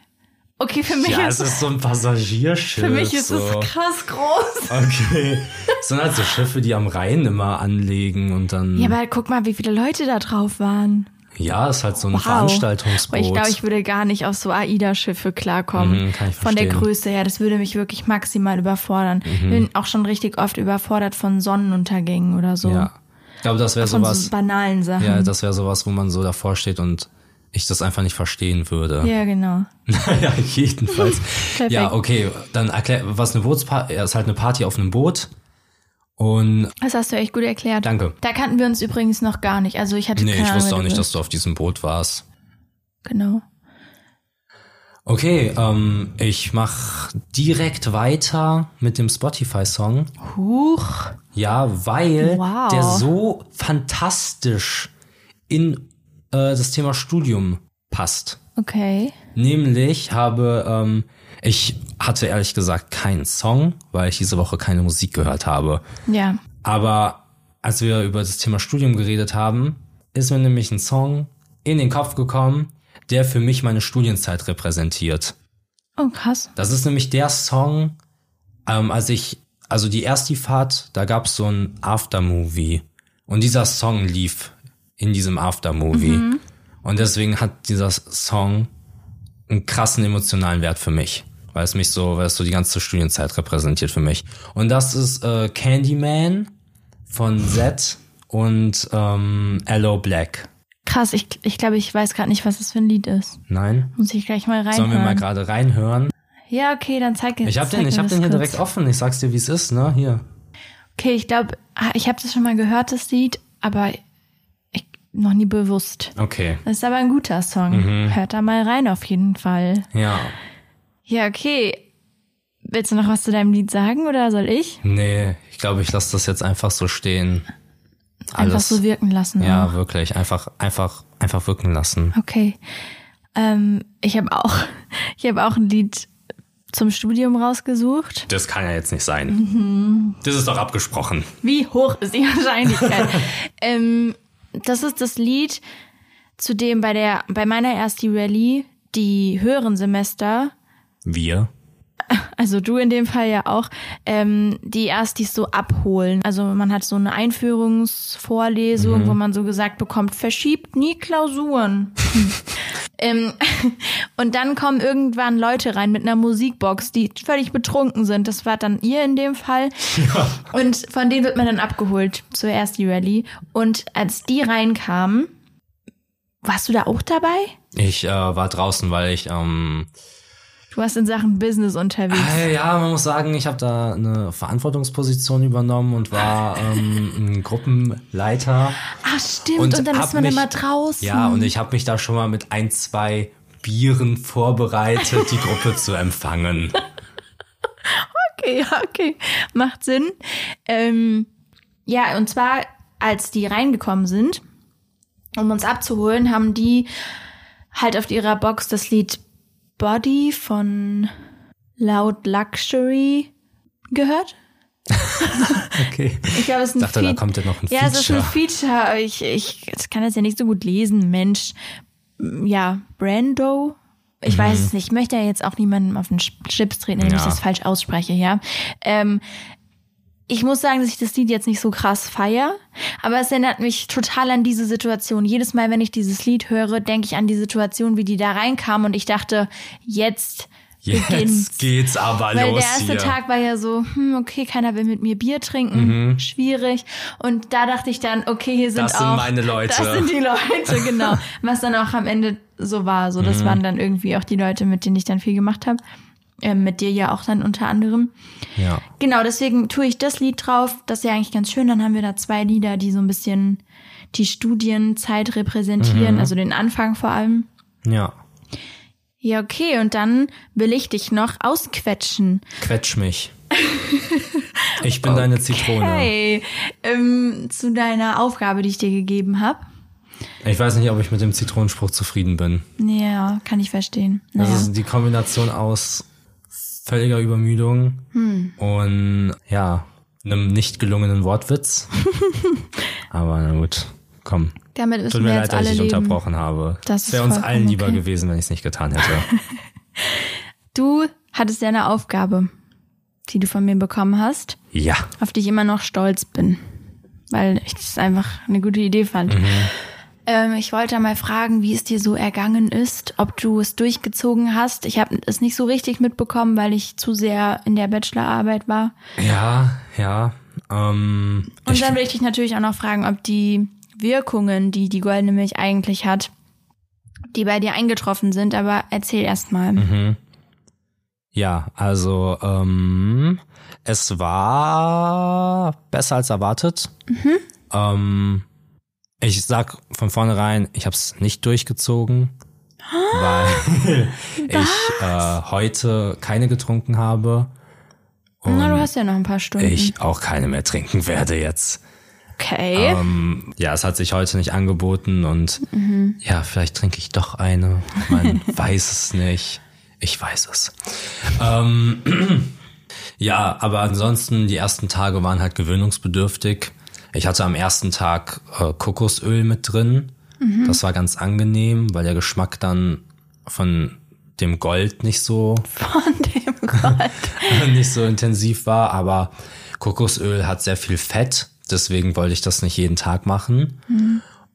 Okay, für mich ja, ist es ist so ein Passagierschiff. Für mich ist so. es krass groß. Okay. Es sind halt so Schiffe, die am Rhein immer anlegen und dann. Ja, aber guck mal, wie viele Leute da drauf waren. Ja, ist halt so ein Wow. Veranstaltungsboot. Aber ich glaube, ich würde gar nicht auf so AIDA-Schiffe klarkommen. Mhm, kann ich von der verstehen. Mhm. Größe her. Das würde mich wirklich maximal überfordern. Ich bin auch schon richtig oft überfordert von Sonnenuntergängen oder so. ja. Ich glaube, das wäre sowas. so banalen Sachen. ja, das wäre sowas, wo man so davor steht und ich das einfach nicht verstehen würde. ja genau. ja, jedenfalls. Ja, okay, dann erklär, was eine Bootsparty, ist halt eine Party auf einem Boot. Und Das hast du echt gut erklärt. Danke. Da kannten wir uns übrigens noch gar nicht. Also ich hatte nee, keine ich Ahnung, wusste auch nicht, dass du auf diesem Boot warst. Genau. Okay, ähm, ich mach direkt weiter mit dem Spotify-Song. Huch. Ja, weil Wow. der so fantastisch in äh, das Thema Studium passt. Okay. Nämlich habe ähm, ich hatte ehrlich gesagt keinen Song, weil ich diese Woche keine Musik gehört habe. Ja. Aber als wir über das Thema Studium geredet haben, ist mir nämlich ein Song in den Kopf gekommen, der für mich meine Studienzeit repräsentiert. Oh, krass. Das ist nämlich der Song, ähm, als ich, also die erste Fahrt, da gab's so ein Aftermovie. Und dieser Song lief in diesem Aftermovie. Und deswegen hat dieser Song einen krassen emotionalen Wert für mich. Weil es mich so, weil es so die ganze Studienzeit repräsentiert für mich. Und das ist äh, Candyman von Z und ähm, Hello Black. Krass, ich, ich glaube, ich weiß gerade nicht, was das für ein Lied ist. Nein? Muss ich gleich mal reinhören. Sollen wir mal gerade reinhören? Ja, okay, dann zeig Ich habe zeig den, ich mir hab den hier kurz. direkt offen. Ich sag's dir, wie es ist, ne? Hier. Okay, ich glaube, ich habe das schon mal gehört, das Lied, aber noch nie bewusst. Okay. Das ist aber ein guter Song. Hört da mal rein auf jeden Fall. Ja. Ja, okay. Willst du noch was zu deinem Lied sagen oder soll ich? Nee, ich glaube, ich lasse das jetzt einfach so stehen. Einfach Alles. so wirken lassen. Ja, auch. wirklich. Einfach, einfach, einfach wirken lassen. Okay. Ähm, ich habe auch, ich habe auch ein Lied zum Studium rausgesucht. Das kann ja jetzt nicht sein. Mhm. Das ist doch abgesprochen. Wie hoch ist die Wahrscheinlichkeit? ähm, das ist das Lied, zu dem bei der, bei meiner ersten Rallye die höheren Semester, Wir? Also du in dem Fall ja auch, ähm, die Erstis so abholen. Also man hat so eine Einführungsvorlesung, wo man so gesagt bekommt, verschiebt nie Klausuren. ähm, und dann kommen irgendwann Leute rein mit einer Musikbox, die völlig betrunken sind. Das war dann ihr in dem Fall. Und von denen wird man dann abgeholt zur ersten Rallye. Und als die reinkamen, warst du da auch dabei? Ich äh, war draußen, weil ich, ähm, Du warst in Sachen Business unterwegs. äh, ja, man muss sagen, ich habe da eine Verantwortungsposition übernommen und war ähm, ein Gruppenleiter. Ach stimmt, und, dann hab ist man mich, immer draußen. Ja, und ich habe mich da schon mal mit ein, zwei Bieren vorbereitet, die Gruppe zu empfangen. Okay, okay. Macht Sinn. Ähm, ja, und zwar, als die reingekommen sind, um uns abzuholen, haben die halt auf ihrer Box das Lied Body von Loud Luxury gehört. Okay. Ich glaube, es ist ein Ich dachte, da kommt ja noch ein Ja, es ist ein Feature. Feature. Ich, ich, ich kann das ja nicht so gut lesen, Mensch. Ja, Brando. Ich weiß es nicht. Ich möchte ja jetzt auch niemandem auf den Chips treten, wenn ich Mhm. Ja. das falsch ausspreche, ja. Ähm, ich muss sagen, dass ich das Lied jetzt nicht so krass feier, aber es erinnert mich total an diese Situation. Jedes Mal, wenn ich dieses Lied höre, denke ich an die Situation, wie die da reinkamen und ich dachte, jetzt beginnt's. Jetzt geht's aber Weil los der erste hier. Tag war ja so, hm, okay, keiner will mit mir Bier trinken, Mhm. schwierig. Und da dachte ich dann, okay, hier sind Das sind auch, meine Leute. Das sind die Leute, genau. Was dann auch am Ende so war. So, Mhm. das waren dann irgendwie auch die Leute, mit denen ich dann viel gemacht habe. Ähm, mit dir ja auch dann unter anderem. Ja. Genau, deswegen tue ich das Lied drauf. Das ist ja eigentlich ganz schön. Dann haben wir da zwei Lieder, die so ein bisschen die Studienzeit repräsentieren, Mhm. also den Anfang vor allem. Ja. Ja, okay, und dann will ich dich noch ausquetschen. Quetsch mich. Ich bin deine Zitrone. Hey, ähm, zu deiner Aufgabe, die ich dir gegeben habe. Ich weiß nicht, ob ich mit dem Zitronenspruch zufrieden bin. Ja, kann ich verstehen. Das Naja. ist die Kombination aus völliger Übermüdung Hm. und ja, einem nicht gelungenen Wortwitz. Aber na gut, komm. Damit Tut mir leid, jetzt dass ich leben. unterbrochen habe. Das wäre uns allen lieber okay. gewesen, wenn ich es nicht getan hätte. Du hattest ja eine Aufgabe, die du von mir bekommen hast, ja. auf die ich immer noch stolz bin. Weil ich das einfach eine gute Idee fand. Mhm. Ähm, ich wollte mal fragen, wie es dir so ergangen ist, ob du es durchgezogen hast. Ich habe es nicht so richtig mitbekommen, weil ich zu sehr in der Bachelorarbeit war. Ja, ja. Ähm, Und dann will ich dich natürlich auch noch fragen, ob die Wirkungen, die die goldene Milch eigentlich hat, die bei dir eingetroffen sind. Aber erzähl erst mal. Mhm. ja, also ähm, es war besser als erwartet. Mhm. Ähm, ich sag von vornherein, ich habe es nicht durchgezogen, weil ich äh, heute keine getrunken habe Na, du hast ja noch ein paar Stunden. ich auch keine mehr trinken werde jetzt. okay. Ähm, ja, es hat sich heute nicht angeboten und ja, vielleicht trinke ich doch eine. Man weiß es nicht. Ich weiß es. Ähm, ja, aber ansonsten, die ersten Tage waren halt gewöhnungsbedürftig. Ich hatte am ersten Tag äh, Kokosöl mit drin. Das war ganz angenehm, weil der Geschmack dann von dem Gold nicht so Von dem Gott. nicht so intensiv war, aber Kokosöl hat sehr viel Fett, deswegen wollte ich das nicht jeden Tag machen.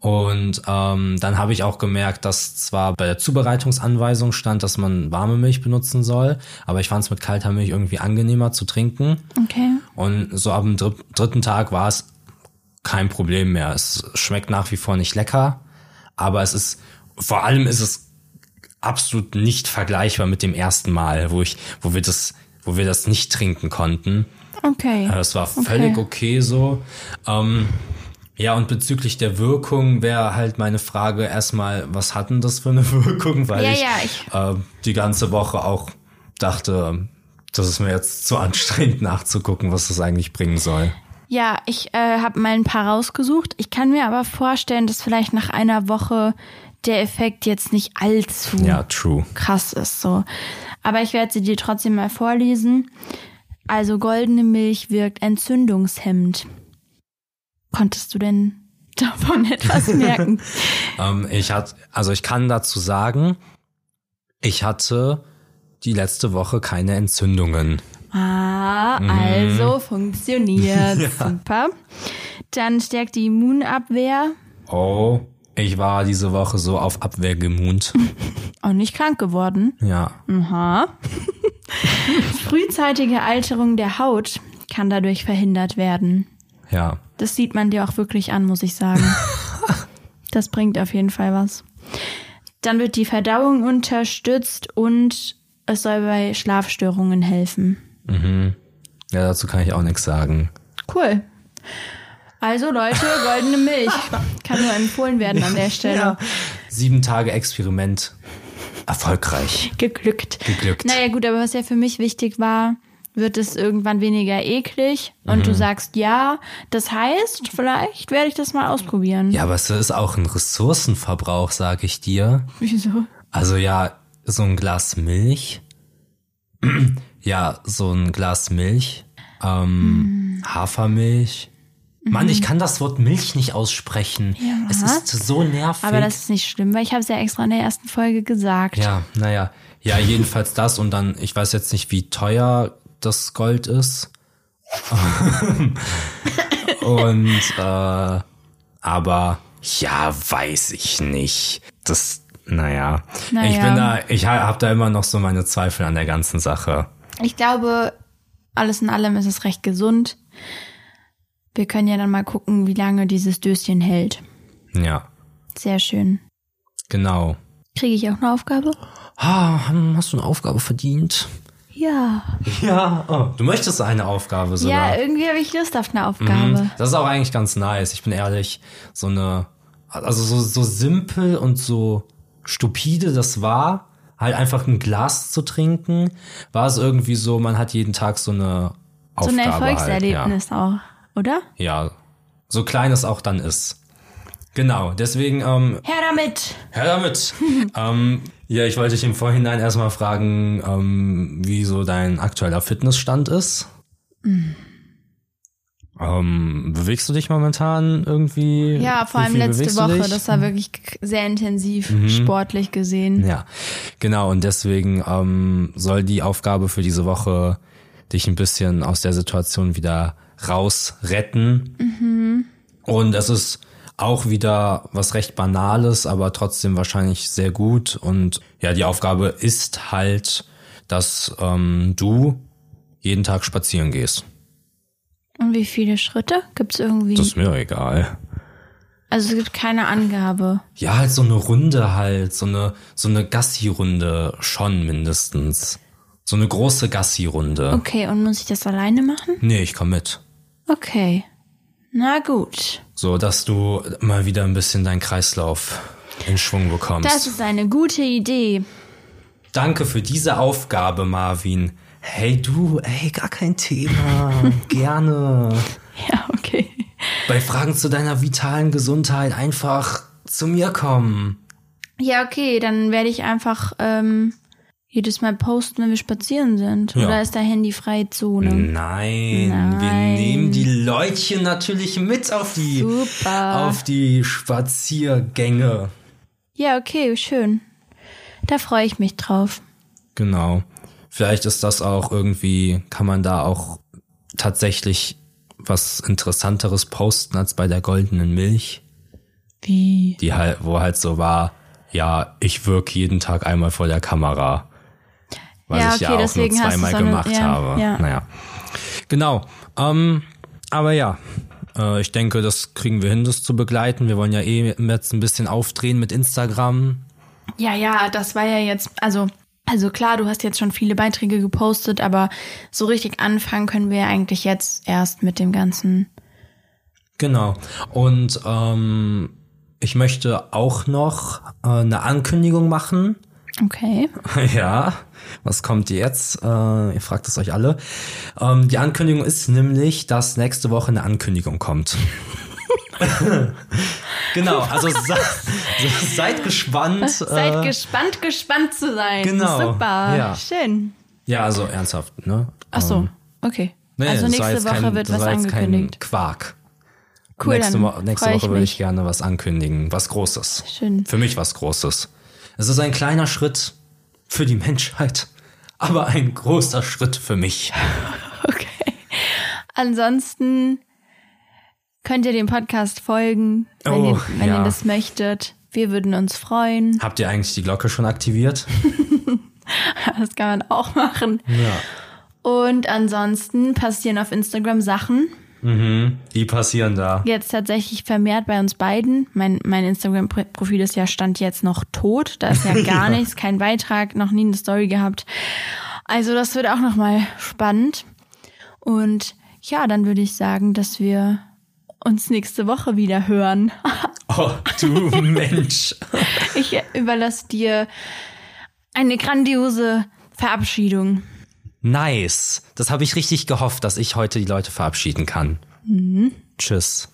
Und ähm, dann habe ich auch gemerkt, dass zwar bei der Zubereitungsanweisung stand, dass man warme Milch benutzen soll, aber ich fand es mit kalter Milch irgendwie angenehmer zu trinken. Okay. Und so ab dem dr dritten Tag war es kein Problem mehr. Es schmeckt nach wie vor nicht lecker, aber es ist, vor allem ist es absolut nicht vergleichbar mit dem ersten Mal, wo ich, wo wir das, wo wir das nicht trinken konnten. Okay. Äh, Es war völlig okay, so. Ähm, Ja, und bezüglich der Wirkung wäre halt meine Frage erstmal, was hat denn das für eine Wirkung? Weil Ja, ich, ja, ich- äh, die ganze Woche auch dachte, das ist mir jetzt zu anstrengend nachzugucken, was das eigentlich bringen soll. Ja, ich äh, habe mal ein paar rausgesucht. Ich kann mir aber vorstellen, dass vielleicht nach einer Woche der Effekt jetzt nicht allzu Ja, true. krass ist so. Aber ich werde sie dir trotzdem mal vorlesen. Also goldene Milch wirkt entzündungshemmend. Konntest du denn davon etwas merken? Ähm, ich hatte, also ich kann dazu sagen, ich hatte die letzte Woche keine Entzündungen. Ah, Mhm. also funktioniert. Super. Dann stärkt die Immunabwehr. Oh, ich war diese Woche so auf Abwehr gemut. Auch nicht krank geworden. Ja. Aha. Frühzeitige Alterung der Haut kann dadurch verhindert werden. Ja. Das sieht man dir auch wirklich an, muss ich sagen. Das bringt auf jeden Fall was. Dann wird die Verdauung unterstützt und es soll bei Schlafstörungen helfen. Ja, dazu kann ich auch nichts sagen. Cool. Also Leute, goldene Milch. Kann nur empfohlen werden an der Stelle. Sieben Tage Experiment. Erfolgreich. Geglückt. Geglückt. Naja gut, aber was ja für mich wichtig war, wird es irgendwann weniger eklig und Mhm. du sagst ja. Das heißt, vielleicht werde ich das mal ausprobieren. Ja, aber es ist auch ein Ressourcenverbrauch, sag ich dir. Wieso? Also ja, so ein Glas Milch. Ja, so ein Glas Milch. Ähm, Hafermilch. Mann, ich kann das Wort Milch nicht aussprechen. Ja, es ist so nervig. Aber das ist nicht schlimm, weil ich habe es ja extra in der ersten Folge gesagt. ja, naja. Ja, jedenfalls das und dann, ich weiß jetzt nicht, wie teuer das Gold ist. und, äh, aber ja, weiß ich nicht. Das, naja. Naja. Ich bin da, ich habe da immer noch so meine Zweifel an der ganzen Sache. Ich glaube, alles in allem ist es recht gesund. Wir können ja dann mal gucken, wie lange dieses Döschen hält. Ja, Sehr schön. genau. Kriege ich auch eine Aufgabe? Ah, hast du eine Aufgabe verdient? Ja. Ja. Oh, du möchtest eine Aufgabe sogar. Ja, irgendwie habe ich Lust auf eine Aufgabe. Mhm. Das ist auch eigentlich ganz nice. Ich bin ehrlich, so eine, also so, so simpel und so stupide das war, halt einfach ein Glas zu trinken, war es irgendwie so, man hat jeden Tag so eine So Aufgabe ein Erfolgserlebnis auch, oder? Halt, ja. ja, so klein es auch dann ist. Genau, deswegen, ähm, Her damit! her damit. ähm, ja, ich wollte dich im Vorhinein erstmal fragen, ähm, wie so dein aktueller Fitnessstand ist. Ähm, bewegst du dich momentan irgendwie? Ja, vor allem letzte Woche. Mhm. Das war wirklich sehr intensiv sportlich gesehen. Ja, genau. Und deswegen ähm, soll die Aufgabe für diese Woche dich ein bisschen aus der Situation wieder rausretten. Und es ist auch wieder was recht Banales, aber trotzdem wahrscheinlich sehr gut. Und ja, die Aufgabe ist halt, dass ähm, du jeden Tag spazieren gehst. Und wie viele Schritte? Gibt's irgendwie? Das ist mir egal. also es gibt keine Angabe. Ja, halt so eine Runde halt, so eine, so eine Gassi-Runde schon mindestens. So eine große Gassi-Runde. Okay, und muss ich das alleine machen? Nee, ich komm mit. Okay. Na gut. So, dass du mal wieder ein bisschen deinen Kreislauf in Schwung bekommst. Das ist eine gute Idee. Danke für diese Aufgabe, Marvin. Hey du, ey, gar kein Thema. Gerne. Ja, okay. Bei Fragen zu deiner vitalen Gesundheit einfach zu mir kommen. Ja, okay, dann werde ich einfach ähm, jedes Mal posten, wenn wir spazieren sind. Ja. Oder ist da handyfreie Zone? Nein, wir Nein. nehmen die Leutchen natürlich mit auf die, Super. auf die Spaziergänge. Ja, okay, schön. Da freue ich mich drauf. Genau. Vielleicht ist das auch irgendwie, kann man da auch tatsächlich was Interessanteres posten als bei der goldenen Milch, Wie? die halt, wo halt so war, ja, ich wirke jeden Tag einmal vor der Kamera. Was Ja, ich ja okay, auch nur zweimal so eine- gemacht ja, habe. ja. Naja. Genau. Ähm, aber ja, äh, ich denke, das kriegen wir hin, das zu begleiten. Wir wollen ja eh jetzt ein bisschen aufdrehen mit Instagram. Ja, ja, das war ja jetzt, also, also klar, du hast jetzt schon viele Beiträge gepostet, aber so richtig anfangen können wir ja eigentlich jetzt erst mit dem ganzen Genau. Und ähm, ich möchte auch noch äh, eine Ankündigung machen. Okay. Ja, was kommt jetzt? Äh, ihr fragt es euch alle. Ähm, die Ankündigung ist nämlich, dass nächste Woche eine Ankündigung kommt. genau, also se seid gespannt. Seid äh, gespannt, gespannt zu sein. Genau, Super. ja. Schön. ja, also ernsthaft, ne? Ach so, Ähm, okay. nee, also nächste Woche kein, wird was angekündigt. Kein Quark. Cool, nächste, dann Wo nächste Woche würde ich gerne was ankündigen, was Großes. Schön. Für mich was Großes. Es ist ein kleiner Schritt für die Menschheit, aber ein großer Schritt für mich. Okay. Ansonsten könnt ihr dem Podcast folgen, wenn, Oh, ihr, wenn ja. ihr das möchtet. Wir würden uns freuen. Habt ihr eigentlich die Glocke schon aktiviert? Das kann man auch machen. Ja. Und ansonsten passieren auf Instagram Sachen. Die passieren da. Jetzt tatsächlich vermehrt bei uns beiden. Mein, mein Instagram-Profil ist ja Stand jetzt noch tot. Da ist ja gar nichts, kein Beitrag, noch nie eine Story gehabt. Also das wird auch nochmal spannend. Und ja, dann würde ich sagen, dass wir uns nächste Woche wieder hören. Oh, du Mensch. Ich überlasse dir eine grandiose Verabschiedung. Nice. Das habe ich richtig gehofft, dass ich heute die Leute verabschieden kann. Tschüss.